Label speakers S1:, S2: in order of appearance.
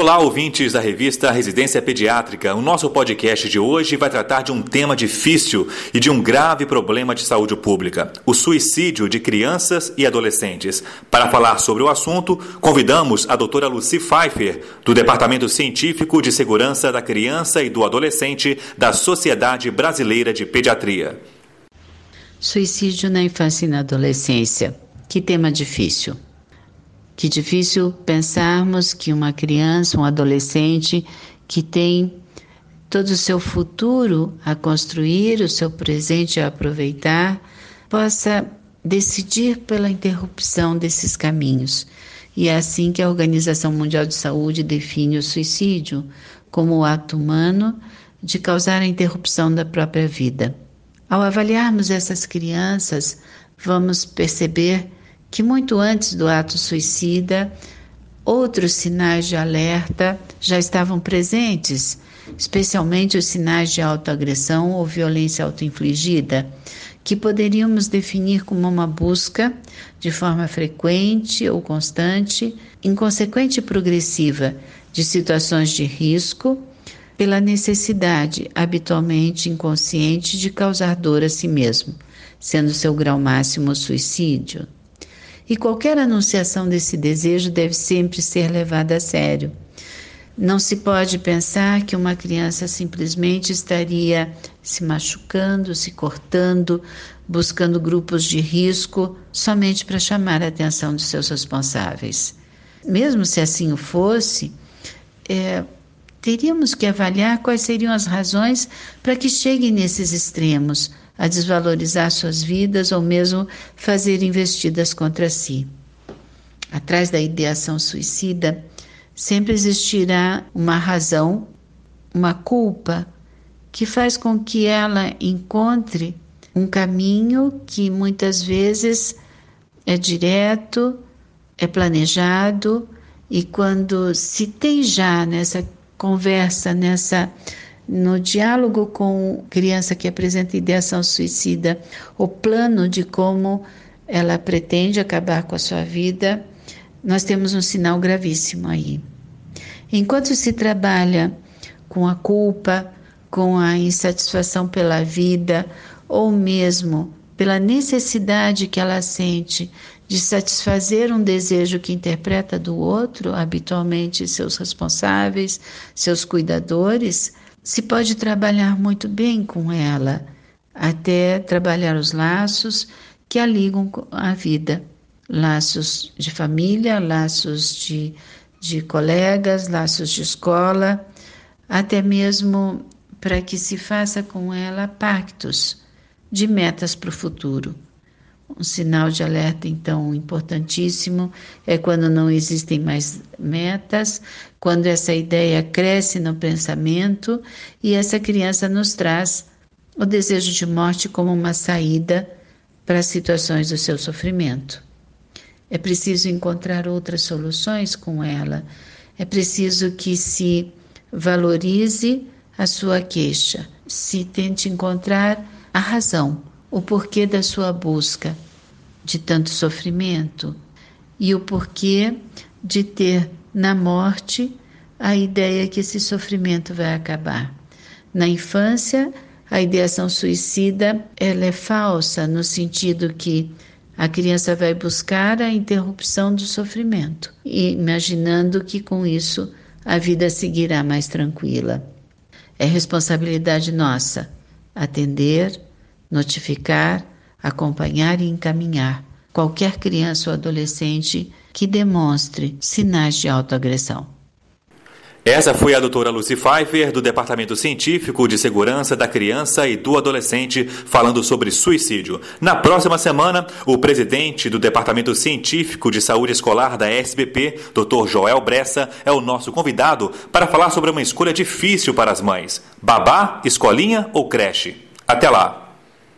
S1: Olá, ouvintes da revista Residência Pediátrica. O nosso podcast de hoje vai tratar de um tema difícil e de um grave problema de saúde pública: o suicídio de crianças e adolescentes. Para falar sobre o assunto, convidamos a doutora Lucy Pfeiffer, do Departamento Científico de Segurança da Criança e do Adolescente da Sociedade Brasileira de Pediatria.
S2: Suicídio na infância e na adolescência. Que tema difícil. Que difícil pensarmos que uma criança, um adolescente que tem todo o seu futuro a construir, o seu presente a aproveitar, possa decidir pela interrupção desses caminhos. E é assim que a Organização Mundial de Saúde define o suicídio como o ato humano de causar a interrupção da própria vida. Ao avaliarmos essas crianças, vamos perceber que muito antes do ato suicida, outros sinais de alerta já estavam presentes, especialmente os sinais de autoagressão ou violência autoinfligida, que poderíamos definir como uma busca de forma frequente ou constante, inconsequente e progressiva de situações de risco, pela necessidade habitualmente inconsciente de causar dor a si mesmo, sendo seu grau máximo o suicídio. E qualquer anunciação desse desejo deve sempre ser levada a sério. Não se pode pensar que uma criança simplesmente estaria se machucando, se cortando, buscando grupos de risco somente para chamar a atenção dos seus responsáveis. Mesmo se assim o fosse, é, teríamos que avaliar quais seriam as razões para que chegue nesses extremos, a desvalorizar suas vidas ou mesmo fazer investidas contra si. Atrás da ideação suicida sempre existirá uma razão, uma culpa que faz com que ela encontre um caminho que muitas vezes é direto, é planejado e quando se tem já nessa conversa, nessa no diálogo com criança que apresenta ideação suicida, o plano de como ela pretende acabar com a sua vida, nós temos um sinal gravíssimo aí. Enquanto se trabalha com a culpa, com a insatisfação pela vida, ou mesmo pela necessidade que ela sente de satisfazer um desejo que interpreta do outro, habitualmente seus responsáveis, seus cuidadores, se pode trabalhar muito bem com ela, até trabalhar os laços que a ligam à vida. Laços de família, laços de, de colegas, laços de escola, até mesmo para que se faça com ela pactos de metas para o futuro. Um sinal de alerta, então, importantíssimo é quando não existem mais metas, quando essa ideia cresce no pensamento e essa criança nos traz o desejo de morte como uma saída para as situações do seu sofrimento. É preciso encontrar outras soluções com ela, é preciso que se valorize a sua queixa, se tente encontrar a razão o porquê da sua busca de tanto sofrimento e o porquê de ter na morte a ideia que esse sofrimento vai acabar. Na infância, a ideação suicida ela é falsa no sentido que a criança vai buscar a interrupção do sofrimento, imaginando que com isso a vida seguirá mais tranquila. É responsabilidade nossa atender, notificar, acompanhar e encaminhar qualquer criança ou adolescente que demonstre sinais de autoagressão.
S1: Essa foi a doutora Lucy Pfeiffer, do Departamento Científico de Segurança da Criança e do Adolescente, falando sobre suicídio. Na próxima semana, o presidente do Departamento Científico de Saúde Escolar da SBP, Dr. Joel Bressa, é o nosso convidado para falar sobre uma escolha difícil para as mães: babá, escolinha ou creche? Até lá!